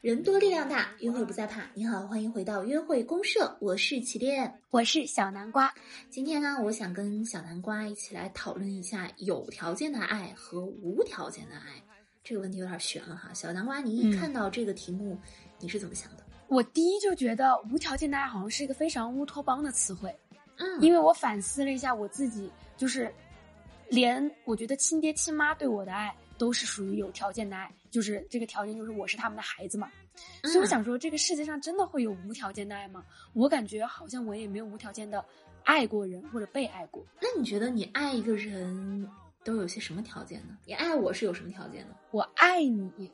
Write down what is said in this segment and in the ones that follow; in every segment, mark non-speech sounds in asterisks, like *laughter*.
人多力量大，约会不再怕。你好，欢迎回到约会公社，我是起点，我是小南瓜。今天呢，我想跟小南瓜一起来讨论一下有条件的爱和无条件的爱。这个问题有点悬了哈，小南瓜，你一看到这个题目，你是怎么想的？我第一就觉得无条件的爱好像是一个非常乌托邦的词汇，嗯，因为我反思了一下我自己，就是连我觉得亲爹亲妈对我的爱。都是属于有条件的爱，就是这个条件就是我是他们的孩子嘛，所以我想说，这个世界上真的会有无条件的爱吗？我感觉好像我也没有无条件的爱过人或者被爱过。那你觉得你爱一个人都有些什么条件呢？你爱我是有什么条件呢？我爱你，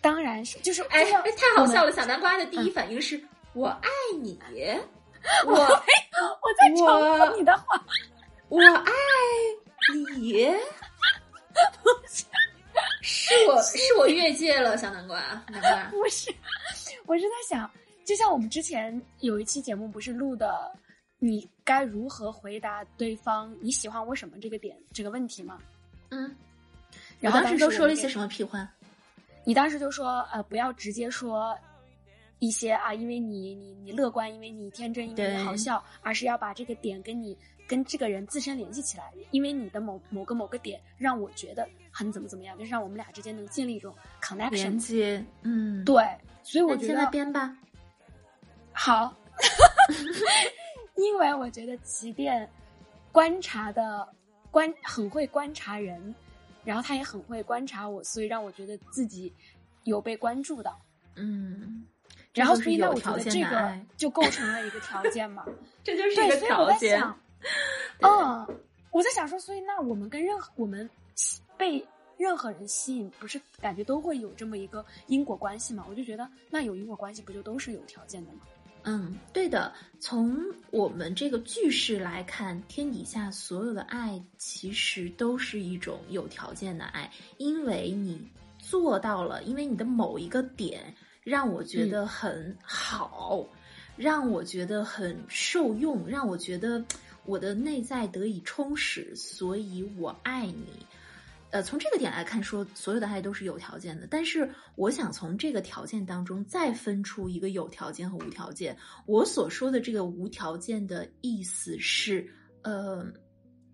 当然是就是哎哎，太好笑了！小南瓜的第一反应是我爱你，*laughs* 我我在重复你的话，我爱你。*laughs* 是我是我越界了，小南瓜，南瓜不是，我是在想，就像我们之前有一期节目不是录的，你该如何回答对方你喜欢我什么这个点这个问题吗？嗯，然后当时都说了一些什么屁话？你当时就说呃，不要直接说一些啊，因为你你你乐观，因为你天真，因为你好笑，而是要把这个点跟你。跟这个人自身联系起来，因为你的某某个某个点让我觉得很怎么怎么样，就是让我们俩之间能建立一种 connection 连接。嗯，对，所以我觉得现在编吧。好，*laughs* 因为我觉得即便观察的观很会观察人，然后他也很会观察我，所以让我觉得自己有被关注到。嗯，然后所以那，我觉得这个就构成了一个条件嘛，*laughs* 这就是一个条件。嗯，我在想说，所以那我们跟任何我们被任何人吸引，不是感觉都会有这么一个因果关系嘛？我就觉得，那有因果关系，不就都是有条件的吗？嗯，对的。从我们这个句式来看，天底下所有的爱其实都是一种有条件的爱，因为你做到了，因为你的某一个点让我觉得很好，让我觉得很受用，让我觉得。我的内在得以充实，所以我爱你。呃，从这个点来看，说所有的爱都是有条件的。但是，我想从这个条件当中再分出一个有条件和无条件。我所说的这个无条件的意思是，呃，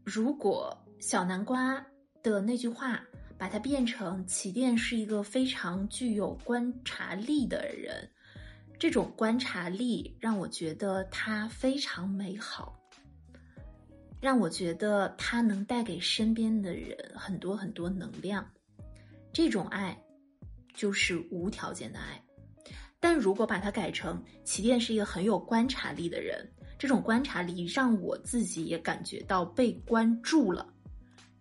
如果小南瓜的那句话把它变成起点是一个非常具有观察力的人，这种观察力让我觉得他非常美好。让我觉得他能带给身边的人很多很多能量，这种爱就是无条件的爱。但如果把它改成起点是一个很有观察力的人，这种观察力让我自己也感觉到被关注了，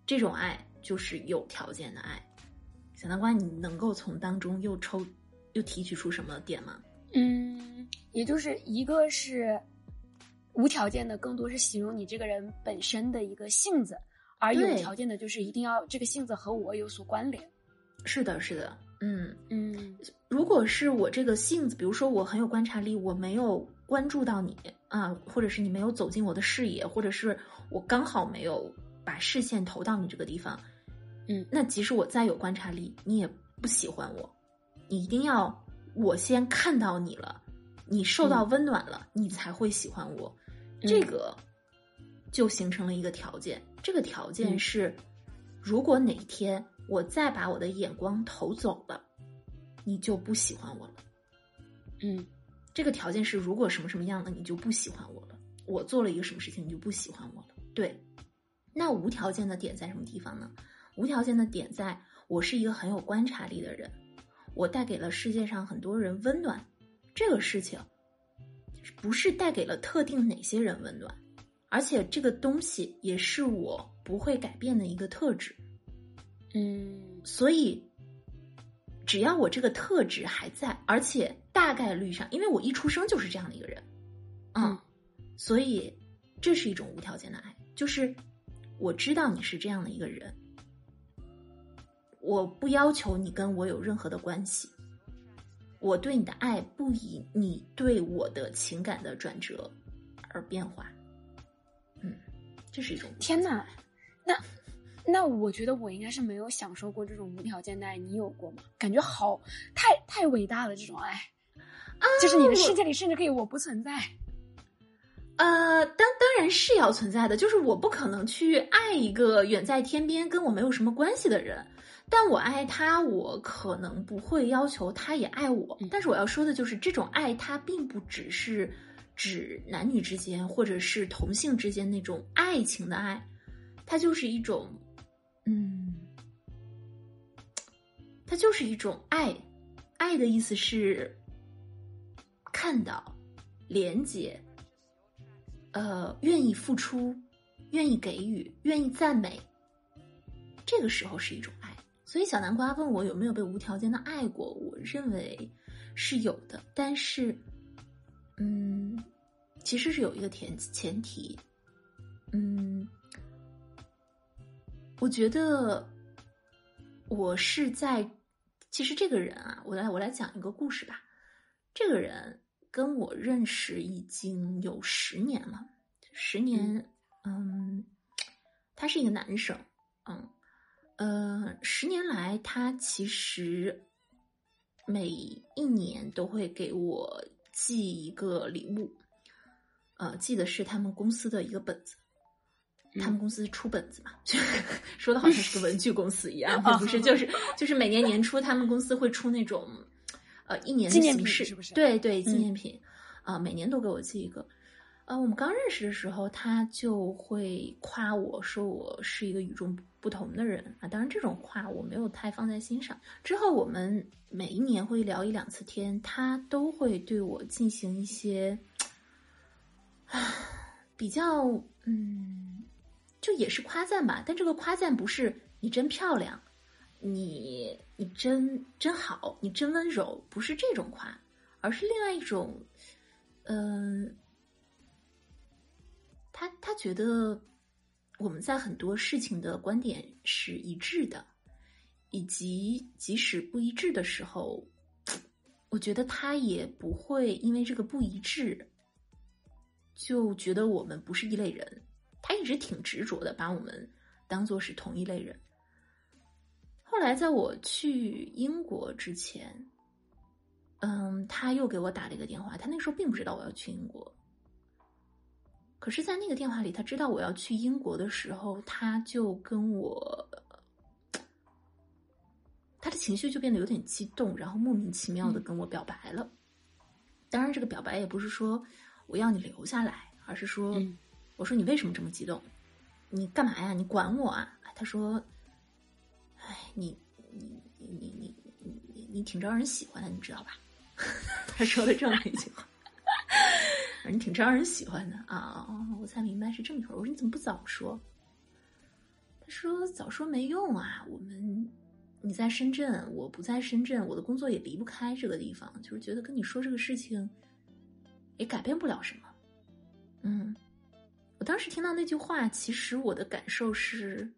这种爱就是有条件的爱。小南瓜，你能够从当中又抽又提取出什么点吗？嗯，也就是一个是。无条件的更多是形容你这个人本身的一个性子，而有条件的就是一定要这个性子和我有所关联。是的，是的，嗯嗯。如果是我这个性子，比如说我很有观察力，我没有关注到你啊，或者是你没有走进我的视野，或者是我刚好没有把视线投到你这个地方，嗯，那即使我再有观察力，你也不喜欢我。你一定要我先看到你了，你受到温暖了，你才会喜欢我。这个就形成了一个条件，这个条件是，如果哪天我再把我的眼光投走了，你就不喜欢我了。嗯，这个条件是，如果什么什么样的你就不喜欢我了，我做了一个什么事情你就不喜欢我了。对，那无条件的点在什么地方呢？无条件的点在我是一个很有观察力的人，我带给了世界上很多人温暖，这个事情。不是带给了特定哪些人温暖，而且这个东西也是我不会改变的一个特质。嗯，所以只要我这个特质还在，而且大概率上，因为我一出生就是这样的一个人，嗯，所以这是一种无条件的爱，就是我知道你是这样的一个人，我不要求你跟我有任何的关系。我对你的爱不以你对我的情感的转折而变化。嗯，这是一种天哪，那那我觉得我应该是没有享受过这种无条件的爱，你有过吗？感觉好太太伟大了，这种爱，啊，就是你的世界里甚至可以我不存在。呃，当当然是要存在的，就是我不可能去爱一个远在天边跟我没有什么关系的人，但我爱他，我可能不会要求他也爱我。但是我要说的就是，这种爱它并不只是指男女之间或者是同性之间那种爱情的爱，它就是一种，嗯，它就是一种爱。爱的意思是看到、连接。呃，愿意付出，愿意给予，愿意赞美，这个时候是一种爱。所以小南瓜问我有没有被无条件的爱过，我认为是有的。但是，嗯，其实是有一个前前提，嗯，我觉得我是在，其实这个人啊，我来我来讲一个故事吧，这个人。跟我认识已经有十年了，十年，嗯，他是一个男生，嗯，呃，十年来他其实每一年都会给我寄一个礼物，呃，寄的是他们公司的一个本子，他们公司出本子嘛，*laughs* 说的好像是个文具公司一样，*laughs* 不是，就是就是每年年初他们公司会出那种。呃，一年的形式是不是？对对，纪念品，啊，每年都给我寄一个。呃，我们刚认识的时候，他就会夸我说我是一个与众不同的人啊。当然，这种话我没有太放在心上。之后我们每一年会聊一两次天，他都会对我进行一些啊比较，嗯，就也是夸赞吧。但这个夸赞不是你真漂亮。你你真真好，你真温柔，不是这种夸，而是另外一种，嗯，他他觉得我们在很多事情的观点是一致的，以及即使不一致的时候，我觉得他也不会因为这个不一致就觉得我们不是一类人，他一直挺执着的把我们当做是同一类人。后来，在我去英国之前，嗯，他又给我打了一个电话。他那时候并不知道我要去英国，可是，在那个电话里，他知道我要去英国的时候，他就跟我，他的情绪就变得有点激动，然后莫名其妙的跟我表白了。当然，这个表白也不是说我要你留下来，而是说，我说你为什么这么激动？你干嘛呀？你管我啊？他说：“哎，你你你你你你你挺招人喜欢的，你知道吧？”他说了这么一句话。你挺招人喜欢的啊！我才明白是这么回事。我说你怎么不早说？他说早说没用啊！我们你在深圳，我不在深圳，我的工作也离不开这个地方，就是觉得跟你说这个事情也改变不了什么。嗯，我当时听到那句话，其实我的感受是。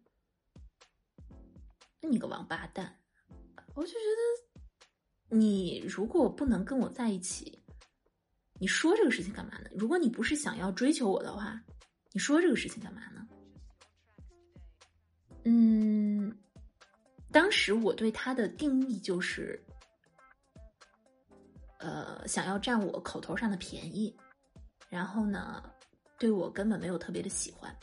你个王八蛋！我就觉得，你如果不能跟我在一起，你说这个事情干嘛呢？如果你不是想要追求我的话，你说这个事情干嘛呢？嗯，当时我对他的定义就是，呃，想要占我口头上的便宜，然后呢，对我根本没有特别的喜欢。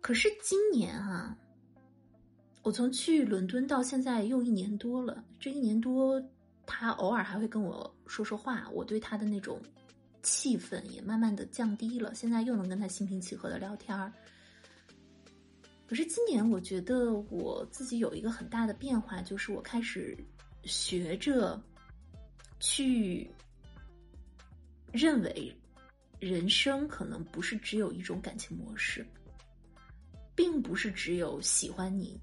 可是今年啊。我从去伦敦到现在又一年多了，这一年多，他偶尔还会跟我说说话，我对他的那种气氛也慢慢的降低了。现在又能跟他心平气和的聊天儿。可是今年我觉得我自己有一个很大的变化，就是我开始学着去认为，人生可能不是只有一种感情模式，并不是只有喜欢你。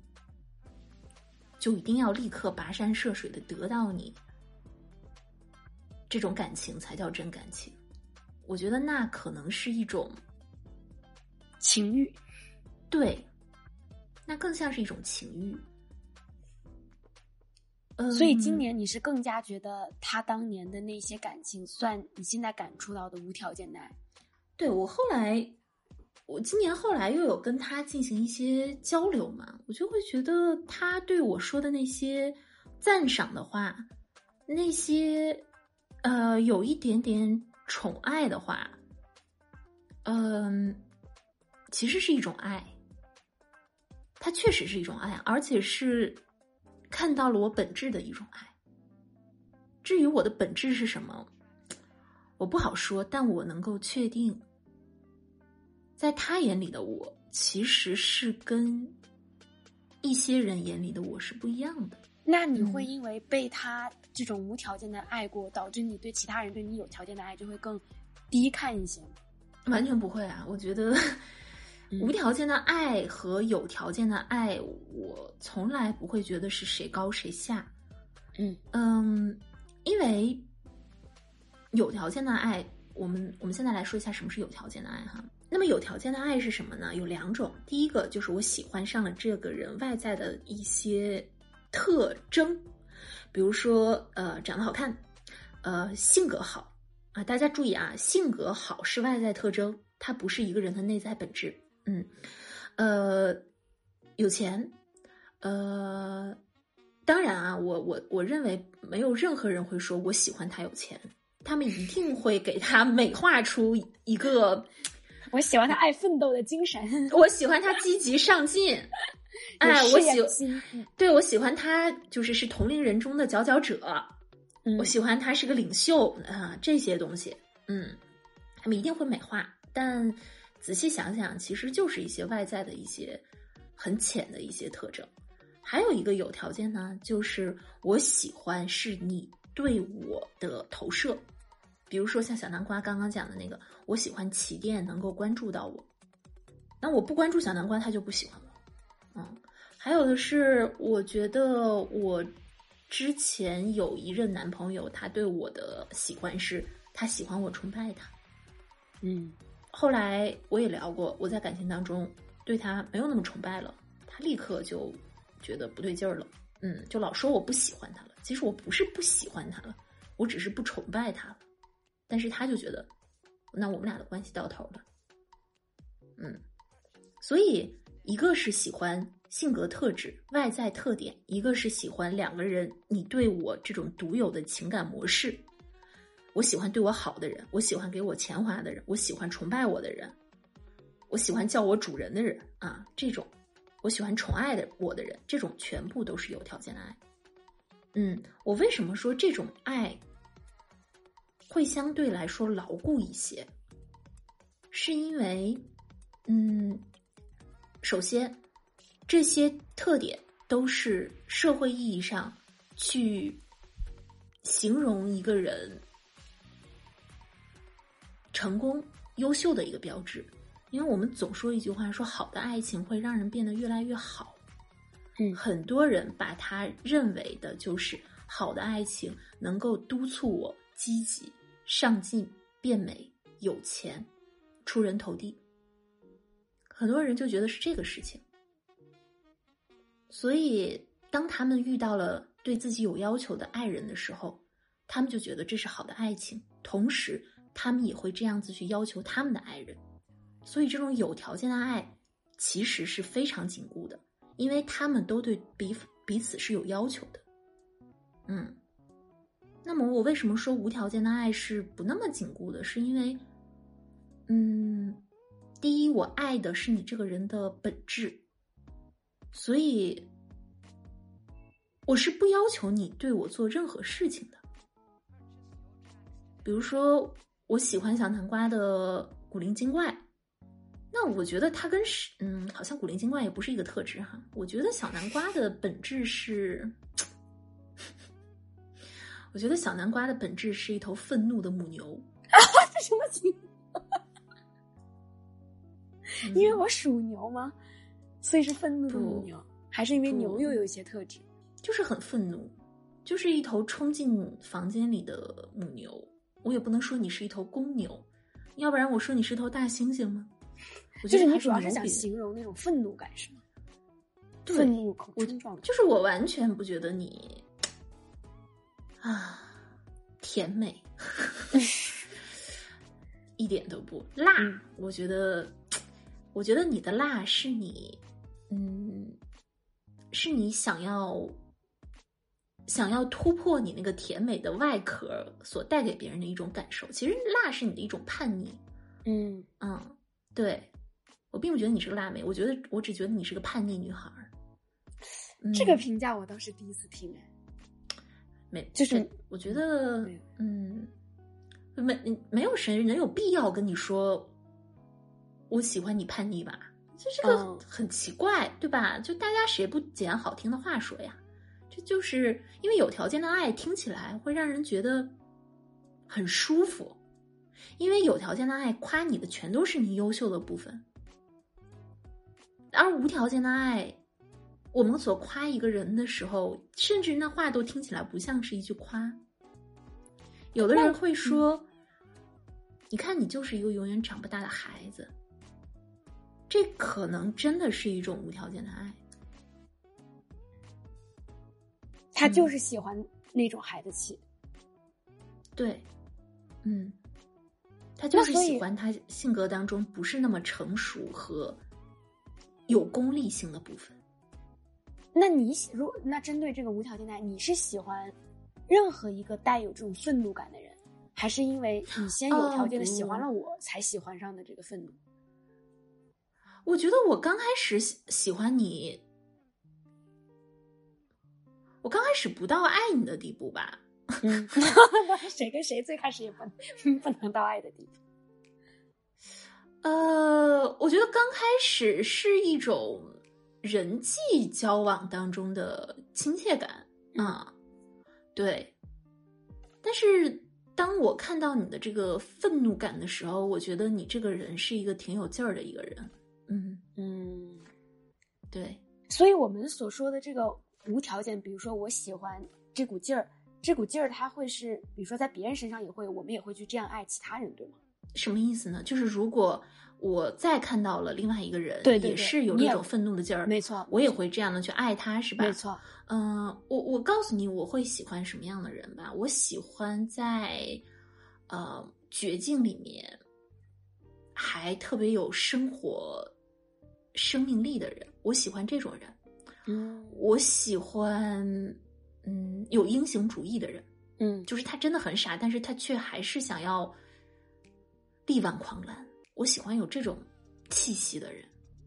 就一定要立刻跋山涉水的得到你，这种感情才叫真感情。我觉得那可能是一种情欲，对，那更像是一种情欲。所以今年你是更加觉得他当年的那些感情，算你现在感触到的无条件的爱。对我后来，我今年后来又有跟他进行一些交流嘛，我就会觉得他对我说的那些赞赏的话，那些呃有一点点宠爱的话，嗯，其实是一种爱，它确实是一种爱，而且是。看到了我本质的一种爱。至于我的本质是什么，我不好说，但我能够确定，在他眼里的我，其实是跟一些人眼里的我是不一样的。那你会因为被他这种无条件的爱过，导致你对其他人对你有条件的爱就会更低看一些？完全不会啊！我觉得。无条件的爱和有条件的爱，我从来不会觉得是谁高谁下。嗯嗯，因为有条件的爱，我们我们现在来说一下什么是有条件的爱哈。那么有条件的爱是什么呢？有两种，第一个就是我喜欢上了这个人外在的一些特征，比如说呃长得好看，呃性格好啊。大家注意啊，性格好是外在特征，它不是一个人的内在本质。嗯，呃，有钱，呃，当然啊，我我我认为没有任何人会说我喜欢他有钱，他们一定会给他美化出一个，我喜欢他爱奋斗的精神，我喜欢他积极上进，哎，我喜，对我喜欢他就是是同龄人中的佼佼者，我喜欢他是个领袖啊，这些东西，嗯，他们一定会美化，但。仔细想想，其实就是一些外在的一些很浅的一些特征。还有一个有条件呢，就是我喜欢是你对我的投射。比如说像小南瓜刚刚讲的那个，我喜欢起点能够关注到我。那我不关注小南瓜，他就不喜欢还有的是，我觉得我之前有一任男朋友，他对我的喜欢是他喜欢我崇拜他。嗯。后来我也聊过，我在感情当中对他没有那么崇拜了，他立刻就觉得不对劲儿了，嗯，就老说我不喜欢他了。其实我不是不喜欢他了，我只是不崇拜他了。但是他就觉得，那我们俩的关系到头了，嗯。所以一个是喜欢性格特质、外在特点，一个是喜欢两个人你对我这种独有的情感模式。我喜欢对我好的人，我喜欢给我钱花的人，我喜欢崇拜我的人，我喜欢叫我主人的人啊，这种我喜欢宠爱的我的人，这种全部都是有条件的爱。嗯，我为什么说这种爱会相对来说牢固一些？是因为，嗯，首先这些特点都是社会意义上去形容一个人。成功、优秀的一个标志，因为我们总说一句话，说好的爱情会让人变得越来越好。嗯，很多人把他认为的就是好的爱情能够督促我积极上进、变美、有钱、出人头地。很多人就觉得是这个事情，所以当他们遇到了对自己有要求的爱人的时候，他们就觉得这是好的爱情，同时。他们也会这样子去要求他们的爱人，所以这种有条件的爱其实是非常紧固的，因为他们都对彼彼此是有要求的。嗯，那么我为什么说无条件的爱是不那么紧固的？是因为，嗯，第一，我爱的是你这个人的本质，所以我是不要求你对我做任何事情的，比如说。我喜欢小南瓜的古灵精怪，那我觉得它跟是嗯，好像古灵精怪也不是一个特质哈。我觉得小南瓜的本质是，我觉得小南瓜的本质是一头愤怒的母牛啊！什么情况？因为我属牛吗？所以是愤怒的母牛，还是因为牛又有一些特质？就是很愤怒，就是一头冲进房间里的母牛。我也不能说你是一头公牛，要不然我说你是头大猩猩吗？就是你主要是想形容那种愤怒感是吗？愤怒、恐惧状，就是我完全不觉得你啊，甜美，*laughs* 一点都不辣。嗯我觉得，我觉得你的辣是你，嗯，是你想要想要突破你那个甜美的外壳所带给别人的一种感受。其实辣是你的一种叛逆。嗯，嗯，对，我并不觉得你是个辣妹，我觉得我只觉得你是个叛逆女孩儿。这个嗯评价我倒是第一次听哎。没，就是我觉得，嗯，没没有谁能有必要跟你说我喜欢你叛逆吧？就这个嗯很奇怪，对吧？就大家谁不捡好听的话说呀？这就是因为有条件的爱听起来会让人觉得很舒服，因为有条件的爱夸你的全都是你优秀的部分，而无条件的爱。我们所夸一个人的时候，甚至那话都听起来不像是一句夸。有的人会说：“你看，你就是一个永远长不大的孩子。”这可能真的是一种无条件的爱。他就嗯是喜欢那种孩子气。对，嗯，他就是喜欢他性格当中不是那么成熟和有功利性的部分。那你喜如那针对这个无条件的爱，你是喜欢任何一个带有这种愤怒感的人，还是因为你先有条件的哦喜欢了我，才喜欢上的这个愤怒？我觉得我刚开始喜喜欢你，我刚开始不到爱你的地步吧。嗯，*laughs* 谁跟谁最开始也不不能到爱的地步。呃，我觉得刚开始是一种人际交往当中的亲切感啊，对。但是当我看到你的这个愤怒感的时候，我觉得你这个人是一个挺有劲儿的一个人。嗯，嗯，对，所以我们所说的这个无条件，比如说我喜欢这股劲儿，这股劲儿它会是，比如说在别人身上也会，我们也会去这样爱其他人，对吗？什么意思呢？就是如果我再看到了另外一个人，对对对也是有那种愤怒的劲儿，没错我也会这样的去爱他，是吧？没错，嗯、我我告诉你，我会喜欢什么样的人吧？我喜欢在呃绝境里面还特别有生活生命力的人，我喜欢这种人。嗯我喜欢嗯有英雄主义的人，嗯就是他真的很傻，但是他却还是想要力挽狂澜。我喜欢有这种气息的人。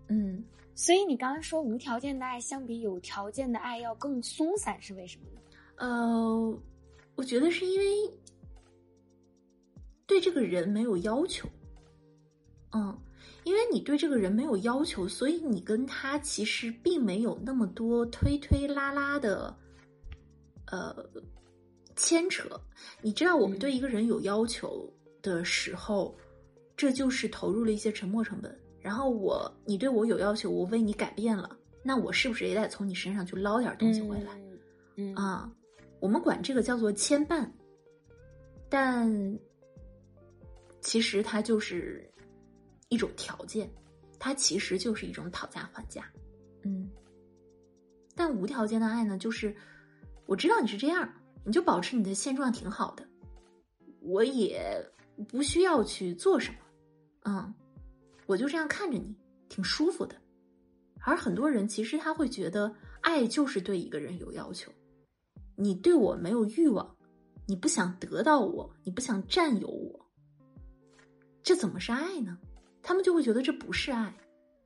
嗯，所以你刚刚说无条件的爱相比有条件的爱要更松散，是为什么呢？呃，我觉得是因为对这个人没有要求。嗯，因为你对这个人没有要求，所以你跟他其实并没有那么多推推拉拉的，呃，牵扯。你知道，我们嗯对一个人有要求的时候，这就是投入了一些沉没成本。然后我，你对我有要求，我为你改变了，那我是不是也得从你身上去捞点东西回来？嗯啊，我们管这个叫做牵绊，但其实它就是一种条件，它其实就是一种讨价还价。嗯，但无条件的爱呢，就是我知道你是这样，你就保持你的现状挺好的，我也不需要去做什么，嗯，我就这样看着你，挺舒服的。而很多人其实他会觉得，爱就是对一个人有要求。你对我没有欲望，你不想得到我，你不想占有我，这怎么是爱呢？他们就会觉得这不是爱。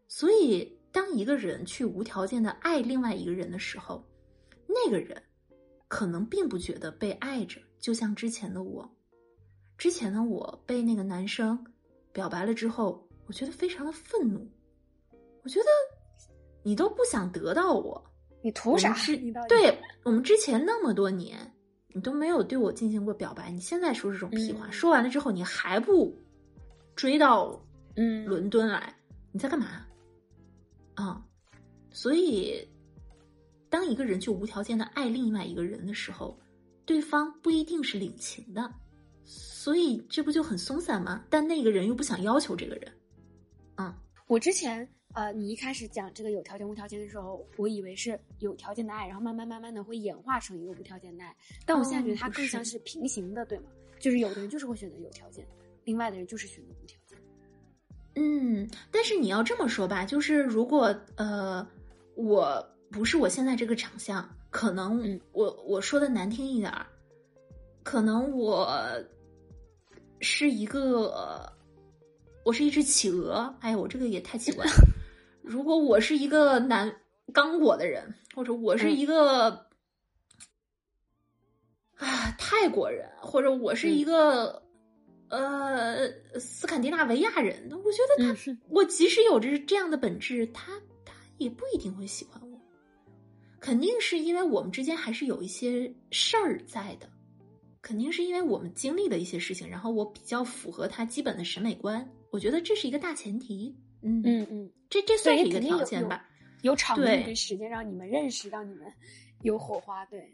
所以，当一个人去无条件的爱另外一个人的时候，那个人可能并不觉得被爱着，就像之前的我，之前的我被那个男生表白了之后，我觉得非常的愤怒，我觉得你都不想得到我，你图啥对我们之前那么多年，你都没有对我进行过表白，你现在说这种屁话，嗯。说完了之后你还不追到嗯伦敦来，你在干嘛？啊、所以当一个人去无条件的爱另外一个人的时候，对方不一定是领情的，所以这不就很松散吗？但那个人又不想要求这个人，嗯我之前呃，你一开始讲这个有条件无条件的时候，我以为是有条件的爱，然后慢慢慢慢的会演化成一个无条件的爱。但我现在觉得它更像是平行的，对吗？就是有的人就是会选择有条件，另外的人就是选择无条件。嗯，但是你要这么说吧，就是如果呃，我不是我现在这个长相，可能我我说的难听一点儿，可能我是一个，我是一只企鹅。哎呀，我这个也太奇怪了。*laughs* 如果我是一个男刚果的人，或者我是一个啊泰国人，或者我是一个。呃，斯堪的纳维亚人，我觉得他，我即使有着这样的本质，他他也不一定会喜欢我。肯定是因为我们之间还是有一些事儿在的，肯定是因为我们经历了一些事情，然后我比较符合他基本的审美观。我觉得这是一个大前提。嗯嗯嗯，这这算是一个条件吧？有场地跟时间让你们认识，让你们有火花，对。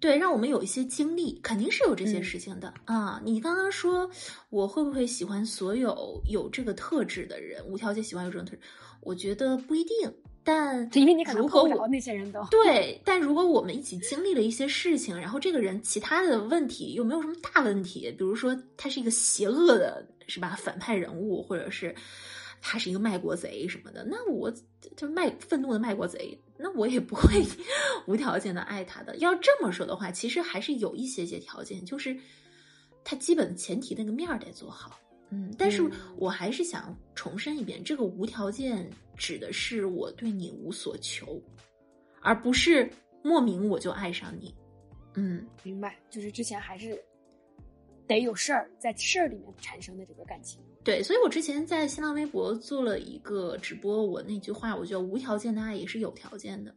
对，让我们有一些经历，肯定是有这些事情的啊。你刚刚说我会不会喜欢所有有这个特质的人，无条件喜欢有这种特质？我觉得不一定。但因为你可能碰不着那些人都对。但如果我们一起经历了一些事情，然后这个人其他的问题又没有什么大问题，比如说他是一个邪恶的，是吧？反派人物，或者是。他是一个卖国贼什么的，那我就卖愤怒的卖国贼，那我也不会 *laughs* 无条件的爱他的。要这么说的话，其实还是有一些些条件，就是他基本前提那个面儿得做好。嗯，但是我还是想重申一遍，这个无条件指的是我对你无所求，而不是莫名我就爱上你。嗯，明白，就是之前还是得有事儿，在事儿里面产生的这个感情。对，所以我之前在新浪微博做了一个直播，我那句话，我觉得无条件的爱也是有条件的。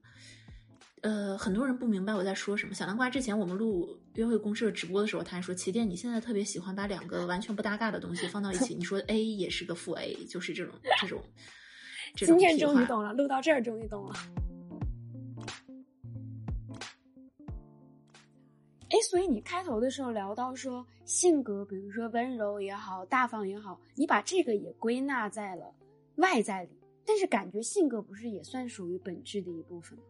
呃，很多人不明白我在说什么。小南瓜之前我们录约会公社直播的时候，他还说：“齐电，你现在特别喜欢把两个完全不搭嘎的东西放到一起，你说 A 也是个负 A，就是这种这种。”今天终于懂了，录到这儿终于懂了。哎，所以你开头的时候聊到说性格，比如说温柔也好，大方也好，你把这个也归纳在了外在里，但是感觉性格不是也算属于本质的一部分吗？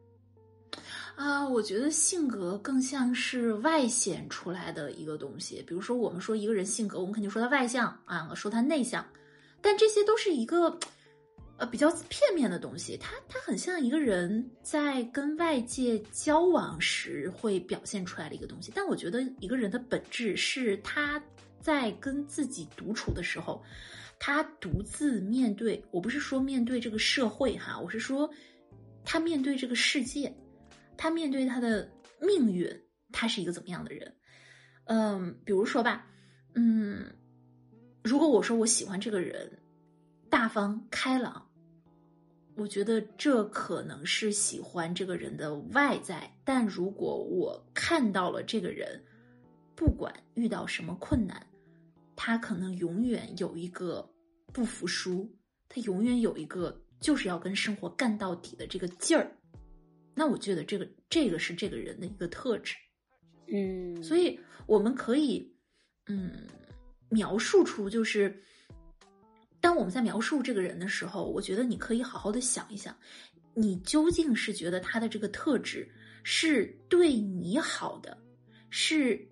啊，我觉得性格更像是外显出来的一个东西。比如说，我们说一个人性格，我们肯定说他外向啊，说他内向，但这些都是一个。呃，比较片面的东西，它它很像一个人在跟外界交往时会表现出来的一个东西。但我觉得一个人的本质是他在跟自己独处的时候，他独自面对。我不是说面对这个社会哈，我是说他面对这个世界，他面对他的命运，他是一个怎么样的人？嗯，比如说吧，嗯，如果我说我喜欢这个人，大方开朗。我觉得这可能是喜欢这个人的外在，但如果我看到了这个人，不管遇到什么困难，他可能永远有一个不服输，他永远有一个就是要跟生活干到底的这个劲儿。那我觉得这个这个是这个人的一个特质，嗯，所以我们可以嗯描述出就是。当我们在描述这个人的时候，我觉得你可以好好的想一想，你究竟是觉得他的这个特质是对你好的，是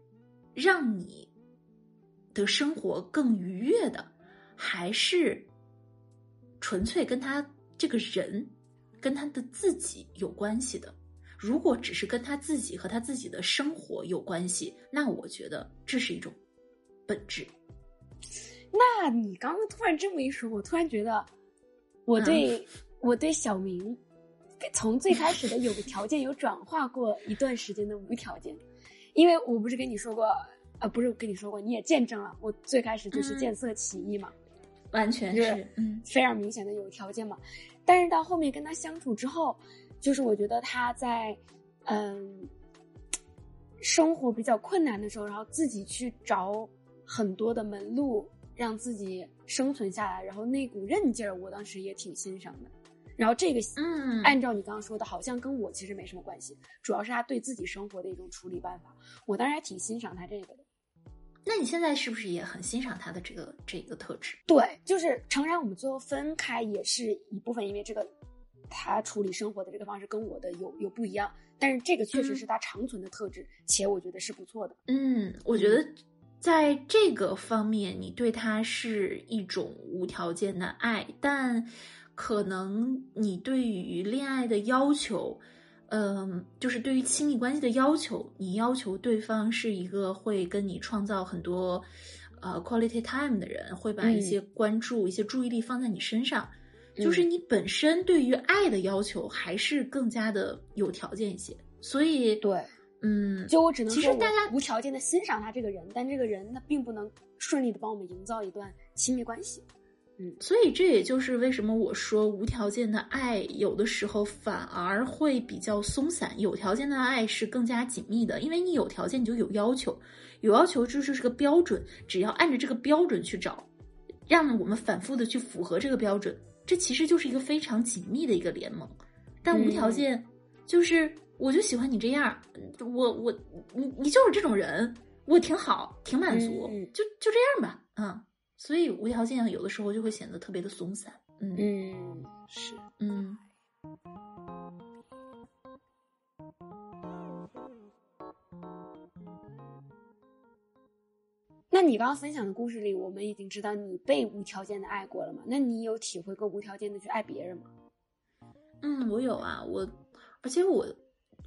让你的生活更愉悦的，还是纯粹跟他这个人跟他的自己有关系的？如果只是跟他自己和他自己的生活有关系，那我觉得这是一种本质。那你刚刚突然这么一说，我突然觉得，我对我对小明，从最开始的有个条件，有转化过一段时间的无条件，因为我不是跟你说过，呃，不是跟你说过，你也见证了，我最开始就是见色起意嘛，完全是，嗯，非常明显的有条件嘛，但是到后面跟他相处之后，就是我觉得他在，嗯，生活比较困难的时候，然后自己去找很多的门路。让自己生存下来，然后那股韧劲儿，我当时也挺欣赏的。然后这个，嗯，按照你刚刚说的，好像跟我其实没什么关系，主要是他对自己生活的一种处理办法。我当时还挺欣赏他这个的。那你现在是不是也很欣赏他的这个这个特质？对，就是诚然，我们最后分开也是一部分，因为这个他处理生活的这个方式跟我的有有不一样，但是这个确实是他长存的特质，且我觉得是不错的。嗯，我觉得在这个方面，你对他是一种无条件的爱，但可能你对于恋爱的要求。嗯，就是对于亲密关系的要求，你要求对方是一个会跟你创造很多，呃，quality time 的人，会把一些关注、一些注意力放在你身上。就是你本身对于爱的要求还是更加的有条件一些。所以，对，嗯，就我只能其实大家无条件的欣赏他这个人，但这个人他并不能顺利的帮我们营造一段亲密关系。嗯，所以这也就是为什么我说无条件的爱有的时候反而会比较松散，有条件的爱是更加紧密的。因为你有条件，你就有要求，有要求就是是个标准，只要按着这个标准去找，让我们反复的去符合这个标准，这其实就是一个非常紧密的一个联盟。但无条件就是我就喜欢你这样，我我你你就是这种人，我挺好，挺满足，就就这样吧，嗯。所以无条件有的时候就会显得特别的松散，嗯嗯是嗯。那你刚刚分享的故事里，我们已经知道你被无条件的爱过了吗？那你有体会过无条件的去爱别人吗？嗯，我有啊，我而且我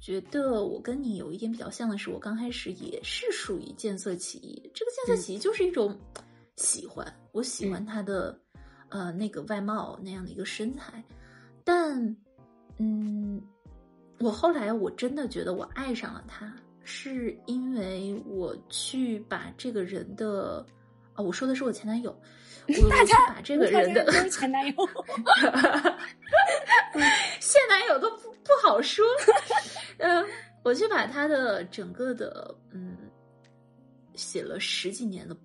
觉得我跟你有一点比较像的是，我刚开始也是属于见色起意，这个见色起意就是一种。喜欢，我喜欢他的，呃，那个外貌那样的一个身材，但，嗯，我后来我真的觉得我爱上了他，是因为我去把这个人的，啊，我说的是我前男友，我 *laughs* 去把这个人的前男友，*laughs* 现男友都不不好说，*laughs* 嗯，我去把他的整个的，嗯，写了十几年的。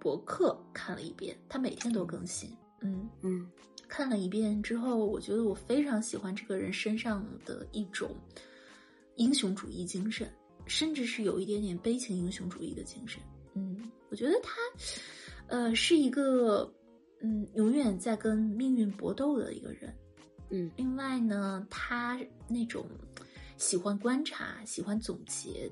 博客看了一遍，他每天都更新。嗯嗯，看了一遍之后，我觉得我非常喜欢这个人身上的一种英雄主义精神，甚至是有一点点悲情英雄主义的精神。嗯，我觉得他，呃，是一个嗯永远在跟命运搏斗的一个人。嗯，另外呢，他那种喜欢观察、喜欢总结，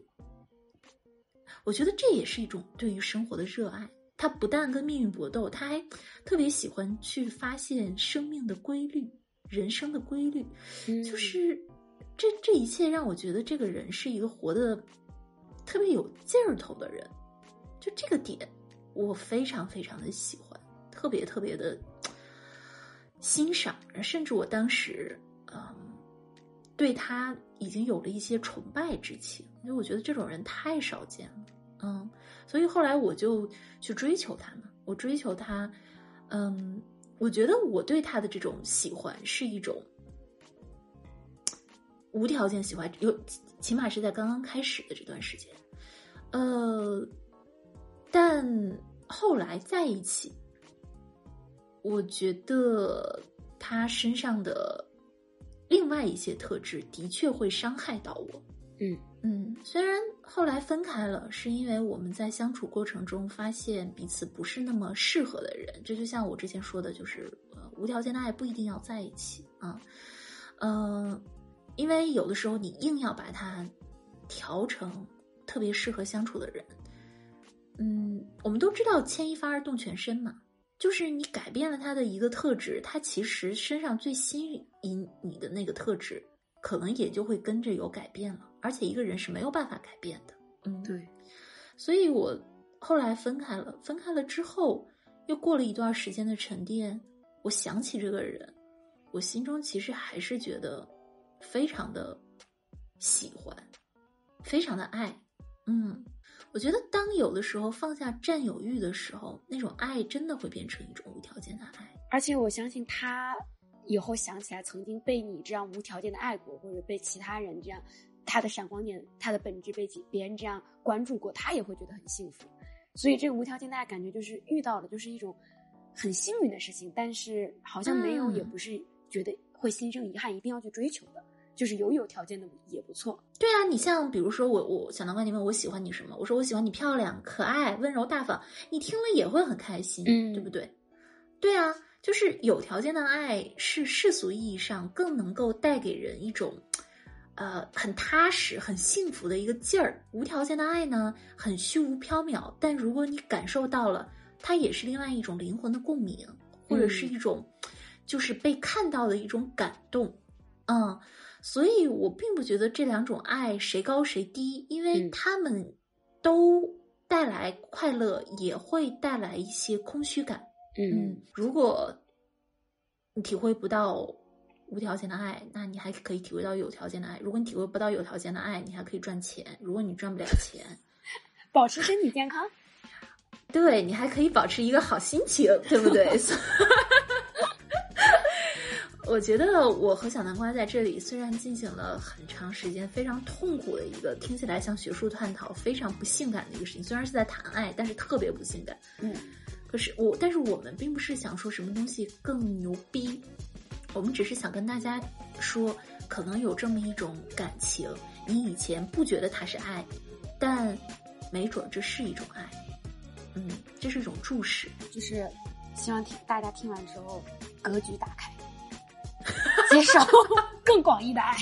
我觉得这也是一种对于生活的热爱。他不但跟命运搏斗，他还特别喜欢去发现生命的规律、人生的规律。就是这这一切让我觉得这个人是一个活的特别有劲儿头的人。就这个点，我非常非常的喜欢，特别特别的欣赏，甚至我当时嗯对他已经有了一些崇拜之情，因为我觉得这种人太少见了。嗯，所以后来我就去追求他嘛。我追求他，嗯，我觉得我对他的这种喜欢是一种无条件喜欢，有起码是在刚刚开始的这段时间。呃，但后来在一起，我觉得他身上的另外一些特质的确会伤害到我。嗯嗯，虽然后来分开了，是因为我们在相处过程中发现彼此不是那么适合的人。这就像我之前说的，就是呃，无条件的爱不一定要在一起啊。嗯，因为有的时候你硬要把它调成特别适合相处的人，嗯，我们都知道牵一发而动全身嘛，就是你改变了他的一个特质，他其实身上最吸引你的那个特质。可能也就会跟着有改变了，而且一个人是没有办法改变的。嗯，对。所以我后来分开了，分开了之后，又过了一段时间的沉淀，我想起这个人，我心中其实还是觉得非常的喜欢，非常的爱。嗯，我觉得当有的时候放下占有欲的时候，那种爱真的会变成一种无条件的爱。而且我相信他。以后想起来曾经被你这样无条件的爱过，或者被其他人这样，他的闪光点，他的本质被别人这样关注过，他也会觉得很幸福。所以这个无条件的爱感觉就是遇到了，就是一种很幸运的事情，但是好像没有，也不是觉得会心生遗憾，一定要去追求的。就是有有条件的也不错。对啊，你像比如说我我小南瓜，你问我喜欢你什么，我说我喜欢你漂亮、可爱、温柔、大方，你听了也会很开心，嗯对不对？对啊，就是有条件的爱是世俗意义上更能够带给人一种。呃，很踏实、很幸福的一个劲儿。无条件的爱呢，很虚无缥缈，但如果你感受到了，它也是另外一种灵魂的共鸣，或者是一种，就是被看到的一种感动。嗯，所以我并不觉得这两种爱谁高谁低，因为嗯他们都带来快乐，也会带来一些空虚感。嗯，如果你体会不到无条件的爱，那你还可以体会到有条件的爱。如果你体会不到有条件的爱，你还可以赚钱。如果你赚不了钱，*laughs* 保持身体健康。对你还可以保持一个好心情，对不对？*laughs* 我觉得我和小南瓜在这里虽然进行了很长时间非常痛苦的一个听起来像学术探讨、非常不性感的一个事情，虽然是在谈爱，但是特别不性感。嗯，可是我，但是我们并不是想说什么东西更牛逼，我们只是想跟大家说，可能有这么一种感情，你以前不觉得它是爱，但没准这是一种爱。嗯，这是一种注释。就是希望听大家听完之后格局打开，接受 *laughs* 更广义的爱。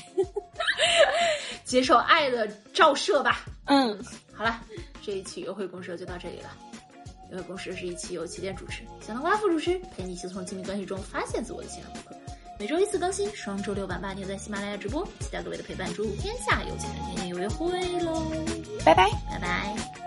*laughs* 接受爱的照射吧。嗯，好了，这一期约会公社就到这里了。约会公社是一期由起点主持、小南瓜副主持，陪你一起从亲密关系中发现自我的情感顾客。每周一次更新，双周六晚八点在喜马拉雅直播，期待各位的陪伴。祝天下有情人天天有约会喽！拜拜。拜拜。